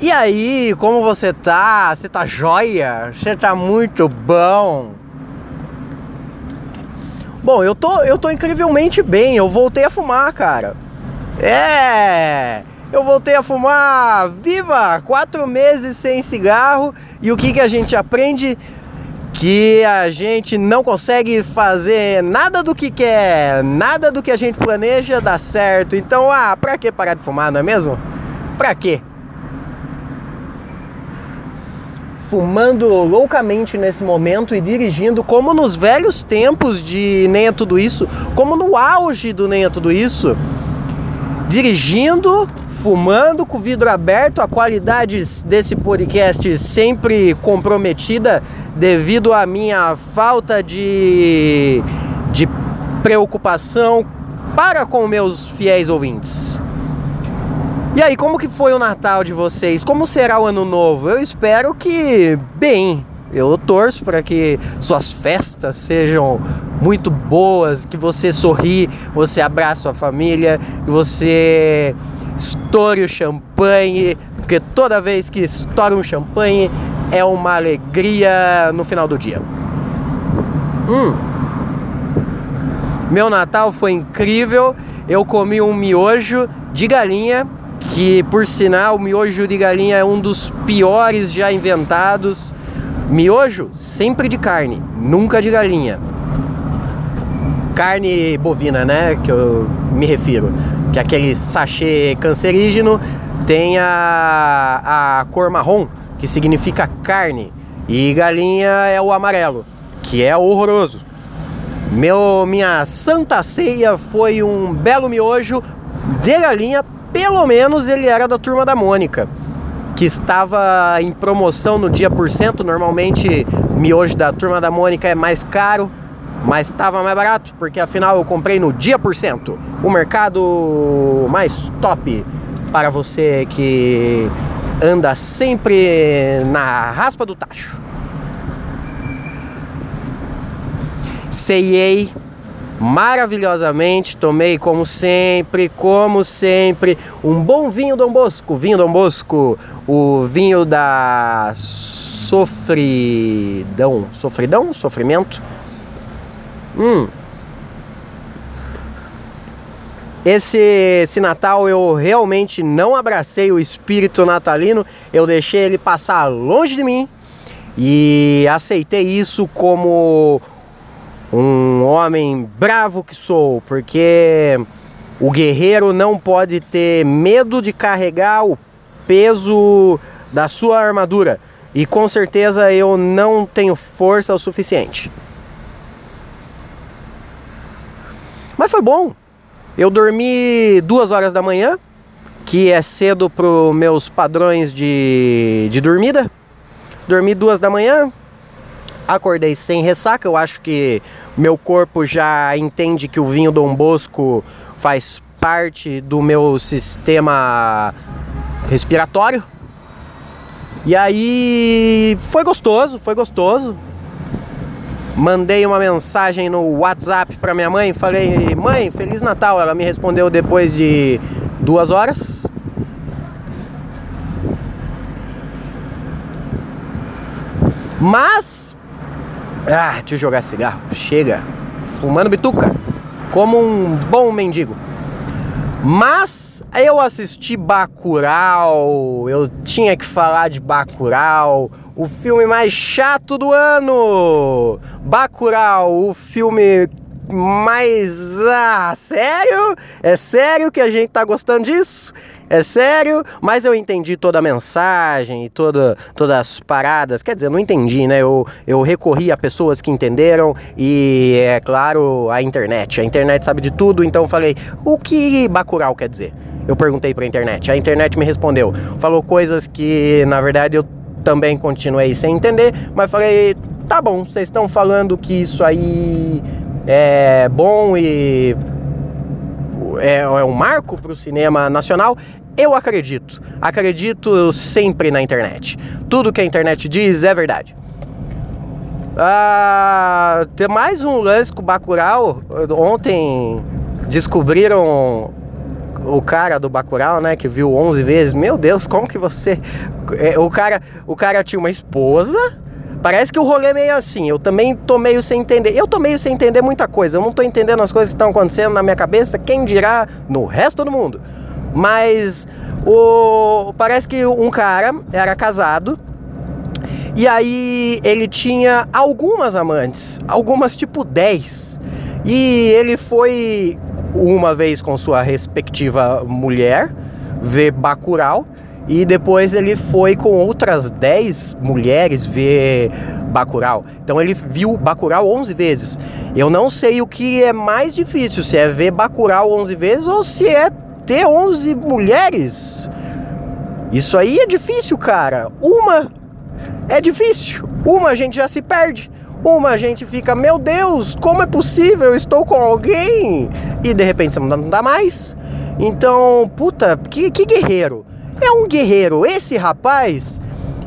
E aí, como você tá? Você tá joia? Você tá muito bom? Bom, eu tô, eu tô incrivelmente bem. Eu voltei a fumar, cara. É! Eu voltei a fumar. Viva! Quatro meses sem cigarro. E o que, que a gente aprende? Que a gente não consegue fazer nada do que quer, nada do que a gente planeja dá certo. Então, ah, pra que parar de fumar, não é mesmo? Pra quê? Fumando loucamente nesse momento e dirigindo como nos velhos tempos de Nem é Tudo Isso, como no auge do Nem é Tudo Isso. Dirigindo, fumando com o vidro aberto, a qualidade desse podcast sempre comprometida devido à minha falta de, de preocupação para com meus fiéis ouvintes. E aí, como que foi o Natal de vocês? Como será o Ano Novo? Eu espero que bem. Eu torço para que suas festas sejam muito boas, que você sorri, você abraça sua família, que você estoure o champanhe, porque toda vez que estoura um champanhe é uma alegria no final do dia. Hum. Meu Natal foi incrível. Eu comi um miojo de galinha que por sinal o miojo de galinha é um dos piores já inventados. Miojo sempre de carne, nunca de galinha. Carne bovina, né? Que eu me refiro. Que é aquele sachê cancerígeno tem a, a cor marrom, que significa carne. E galinha é o amarelo, que é horroroso. Meu, minha santa ceia foi um belo miojo de galinha pelo menos ele era da turma da Mônica, que estava em promoção no dia por cento. Normalmente, miojo da turma da Mônica é mais caro, mas estava mais barato, porque afinal eu comprei no dia por cento. O mercado mais top para você que anda sempre na raspa do tacho. Ceiei maravilhosamente. Tomei, como sempre, como sempre, um bom vinho Dom Bosco. Vinho Dom Bosco, o vinho da sofridão. Sofridão? Sofrimento? Hum. Esse, esse Natal eu realmente não abracei o espírito natalino, eu deixei ele passar longe de mim e aceitei isso como um homem bravo que sou, porque o guerreiro não pode ter medo de carregar o peso da sua armadura. E com certeza eu não tenho força o suficiente. Mas foi bom. Eu dormi duas horas da manhã, que é cedo para os meus padrões de, de dormida. Dormi duas da manhã, acordei sem ressaca. Eu acho que meu corpo já entende que o vinho Dom Bosco faz parte do meu sistema respiratório. E aí foi gostoso, foi gostoso. Mandei uma mensagem no WhatsApp para minha mãe, falei: "Mãe, feliz Natal". Ela me respondeu depois de duas horas. Mas ah, deixa eu jogar cigarro. Chega. Fumando bituca. Como um bom mendigo. Mas eu assisti Bacurau. Eu tinha que falar de Bacurau. O filme mais chato do ano. Bacurau, o filme mais. Ah, sério? É sério que a gente tá gostando disso? É sério? Mas eu entendi toda a mensagem e toda, todas as paradas. Quer dizer, não entendi, né? Eu, eu recorri a pessoas que entenderam e, é claro, a internet. A internet sabe de tudo, então eu falei: o que Bacurau quer dizer? Eu perguntei pra internet. A internet me respondeu. Falou coisas que, na verdade, eu também continuei sem entender, mas falei: tá bom, vocês estão falando que isso aí é bom e é, é um marco para o cinema nacional, eu acredito. Acredito sempre na internet. Tudo que a internet diz é verdade. Ah, tem mais um lance com o Bacurau. Ontem descobriram o cara do Bacurau, né, que viu 11 vezes, meu Deus, como que você... É, o, cara, o cara tinha uma esposa, parece que o rolê é meio assim, eu também tô meio sem entender, eu tô meio sem entender muita coisa, eu não tô entendendo as coisas que estão acontecendo na minha cabeça, quem dirá no resto do mundo. Mas o parece que um cara era casado e aí ele tinha algumas amantes, algumas tipo 10. E ele foi uma vez com sua respectiva mulher ver Bacurau e depois ele foi com outras 10 mulheres ver Bacurau. Então ele viu Bacurau 11 vezes. Eu não sei o que é mais difícil, se é ver Bacurau 11 vezes ou se é ter 11 mulheres. Isso aí é difícil, cara. Uma é difícil. Uma a gente já se perde. Uma a gente fica, meu Deus, como é possível? Estou com alguém e de repente você não dá mais. Então, puta, que, que guerreiro. É um guerreiro. Esse rapaz,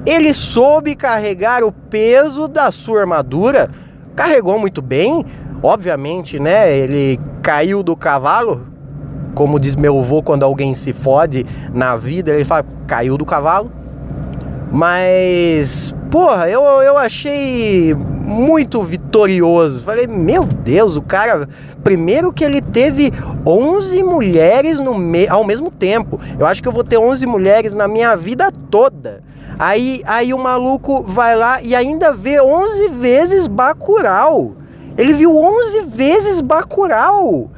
ele soube carregar o peso da sua armadura, carregou muito bem. Obviamente, né? Ele caiu do cavalo, como diz meu avô quando alguém se fode na vida, ele fala, caiu do cavalo. Mas, porra, eu, eu achei muito vitorioso. Falei, meu Deus, o cara. Primeiro que ele teve 11 mulheres no me ao mesmo tempo. Eu acho que eu vou ter 11 mulheres na minha vida toda. Aí, aí o maluco vai lá e ainda vê 11 vezes Bacurau. Ele viu 11 vezes Bacurau.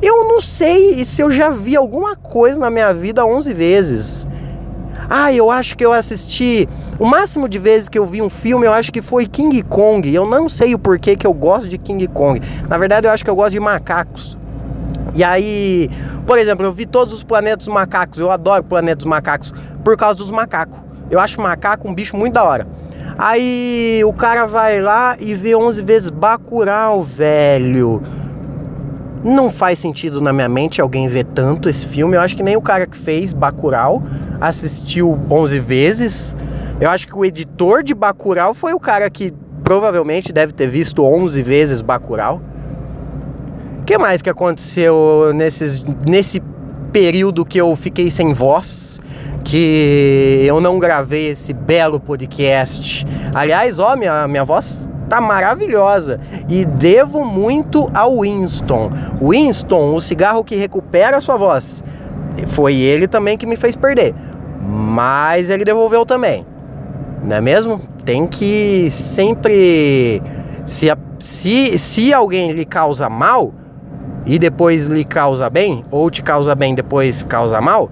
Eu não sei se eu já vi alguma coisa na minha vida 11 vezes. Ah, eu acho que eu assisti. O máximo de vezes que eu vi um filme, eu acho que foi King Kong. Eu não sei o porquê que eu gosto de King Kong. Na verdade, eu acho que eu gosto de macacos. E aí, por exemplo, eu vi todos os planetas macacos. Eu adoro planetas macacos por causa dos macacos. Eu acho macaco um bicho muito da hora. Aí o cara vai lá e vê 11 vezes Bacurau, velho não faz sentido na minha mente alguém ver tanto esse filme. Eu acho que nem o cara que fez Bacurau assistiu 11 vezes. Eu acho que o editor de Bacurau foi o cara que provavelmente deve ter visto 11 vezes Bacurau. O que mais que aconteceu nesses, nesse período que eu fiquei sem voz? Que eu não gravei esse belo podcast. Aliás, ó, minha, minha voz tá maravilhosa e devo muito ao Winston. Winston, o cigarro que recupera a sua voz. Foi ele também que me fez perder, mas ele devolveu também. Não é mesmo? Tem que sempre se se, se alguém lhe causa mal e depois lhe causa bem, ou te causa bem depois causa mal,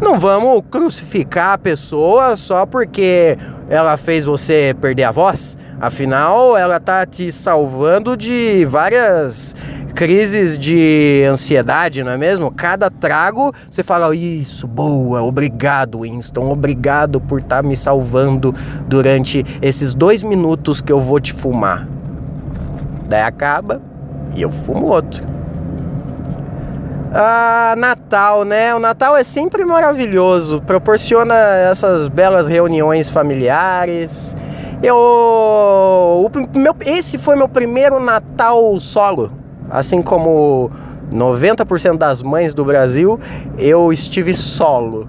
não vamos crucificar a pessoa só porque ela fez você perder a voz. Afinal, ela tá te salvando de várias crises de ansiedade, não é mesmo? Cada trago você fala isso, boa, obrigado, Winston, obrigado por estar tá me salvando durante esses dois minutos que eu vou te fumar. Daí acaba e eu fumo outro. Ah, Natal, né? O Natal é sempre maravilhoso, proporciona essas belas reuniões familiares eu. O meu, esse foi meu primeiro Natal solo. Assim como 90% das mães do Brasil, eu estive solo.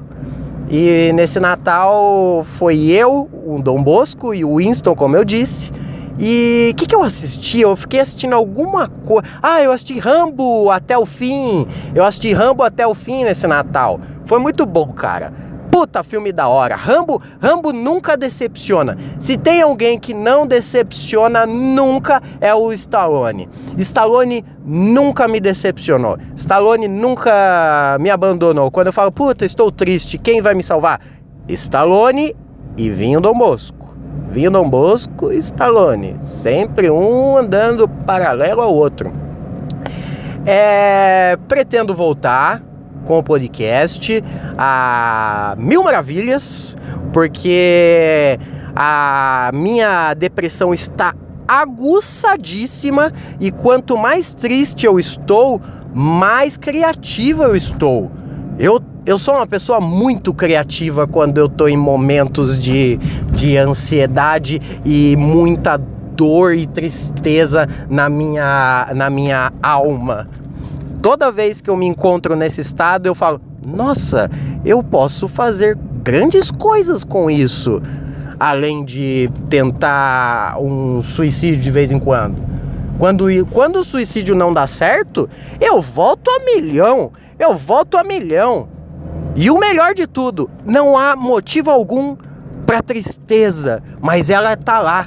E nesse Natal foi eu, o Dom Bosco e o Winston, como eu disse. E o que, que eu assisti? Eu fiquei assistindo alguma coisa. Ah, eu assisti Rambo até o fim. Eu assisti Rambo até o fim nesse Natal. Foi muito bom, cara. Puta filme da hora. Rambo, Rambo nunca decepciona. Se tem alguém que não decepciona nunca é o Stallone. Stallone nunca me decepcionou. Stallone nunca me abandonou. Quando eu falo, puta, estou triste, quem vai me salvar? Stallone e Vinho Dom Bosco. Vinho Dom Bosco e Stallone. Sempre um andando paralelo ao outro. É, pretendo voltar com o podcast a mil maravilhas, porque a minha depressão está aguçadíssima e quanto mais triste eu estou, mais criativa eu estou. Eu, eu sou uma pessoa muito criativa quando eu estou em momentos de, de ansiedade e muita dor e tristeza na minha, na minha alma. toda vez que eu me encontro nesse estado, eu falo: nossa, eu posso fazer grandes coisas com isso, além de tentar um suicídio de vez em quando. Quando, quando o suicídio não dá certo, eu volto a milhão, eu volto a milhão. E o melhor de tudo, não há motivo algum para tristeza, mas ela tá lá.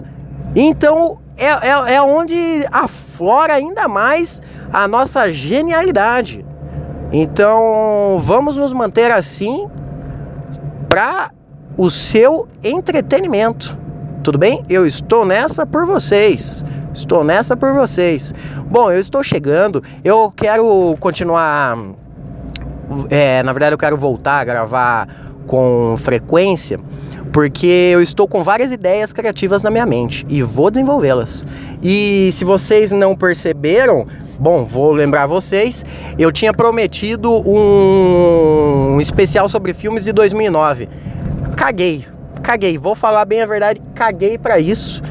Então é, é, é onde aflora ainda mais a nossa genialidade. Então vamos nos manter assim para o seu entretenimento. Tudo bem? Eu estou nessa por vocês. Estou nessa por vocês. Bom, eu estou chegando. Eu quero continuar. É, na verdade, eu quero voltar a gravar com frequência porque eu estou com várias ideias criativas na minha mente e vou desenvolvê-las. E se vocês não perceberam, bom, vou lembrar vocês, eu tinha prometido um, especial sobre filmes de 2009. Caguei, caguei, vou falar bem a verdade, caguei para isso.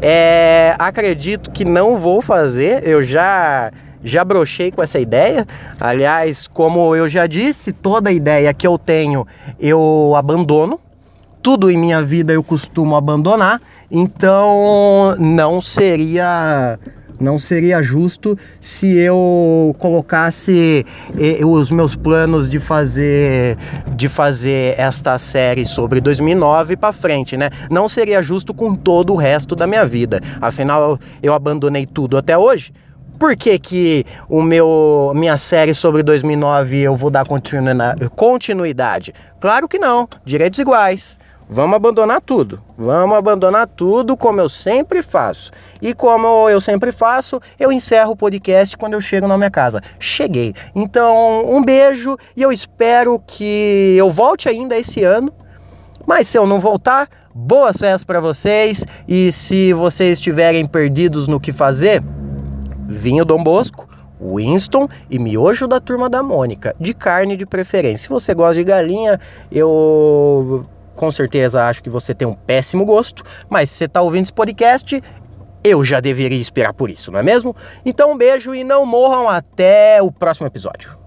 É, acredito que não vou fazer, eu já já brochei com essa ideia. Aliás, como eu já disse, toda ideia que eu tenho eu abandono tudo em minha vida eu costumo abandonar, então não seria não seria justo se eu colocasse eh, os meus planos de fazer de fazer esta série sobre 2009 para frente, né? Não seria justo com todo o resto da minha vida. Afinal, eu abandonei tudo até hoje. Por que, que o meu minha série sobre 2009 eu vou dar continuidade? Claro que não, direitos iguais. Vamos abandonar tudo. Vamos abandonar tudo como eu sempre faço. E como eu sempre faço, eu encerro o podcast quando eu chego na minha casa. Cheguei. Então, um beijo e eu espero que eu volte ainda esse ano. Mas se eu não voltar, boas festas para vocês. E se vocês estiverem perdidos no que fazer, vinho Dom Bosco. Winston e miojo da turma da Mônica, de carne de preferência. Se você gosta de galinha, eu com certeza acho que você tem um péssimo gosto, mas se você está ouvindo esse podcast, eu já deveria esperar por isso, não é mesmo? Então um beijo e não morram até o próximo episódio.